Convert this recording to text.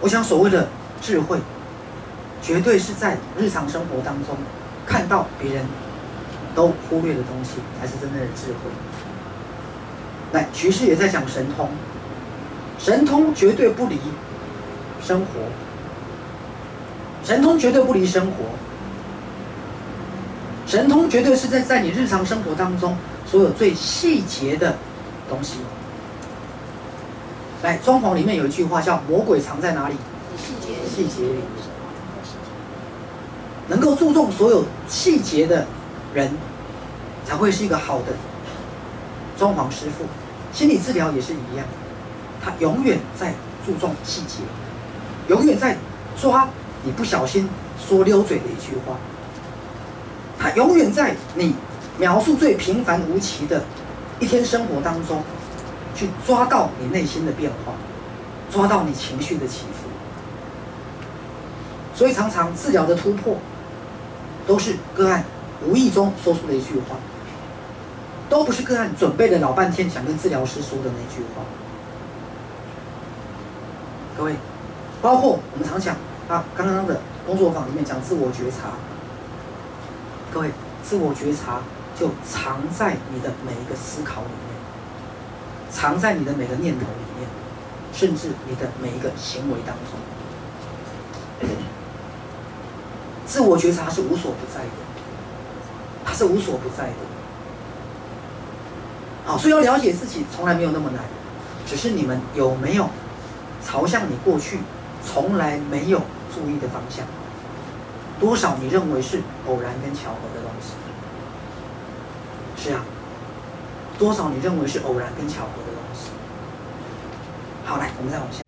我想所谓的智慧，绝对是在日常生活当中看到别人都忽略的东西，才是真正的智慧。来，局势也在讲神通，神通绝对不离生活，神通绝对不离生活，神通绝对是在在你日常生活当中所有最细节的东西。来，装潢里面有一句话叫“魔鬼藏在哪里？细节里”。能够注重所有细节的人，才会是一个好的装潢师傅。心理治疗也是一样，他永远在注重细节，永远在抓你不小心说溜嘴的一句话，他永远在你描述最平凡无奇的一天生活当中，去抓到你内心的变化，抓到你情绪的起伏。所以常常治疗的突破，都是个案无意中说出的一句话。都不是个案准备了老半天想跟治疗师说的那句话。各位，包括我们常讲啊，刚刚的工作坊里面讲自我觉察。各位，自我觉察就藏在你的每一个思考里面，藏在你的每个念头里面，甚至你的每一个行为当中。自我觉察是无所不在的，它是无所不在的。好，所以要了解自己从来没有那么难，只是你们有没有朝向你过去从来没有注意的方向？多少你认为是偶然跟巧合的东西？是啊，多少你认为是偶然跟巧合的东西？好，来，我们再往下。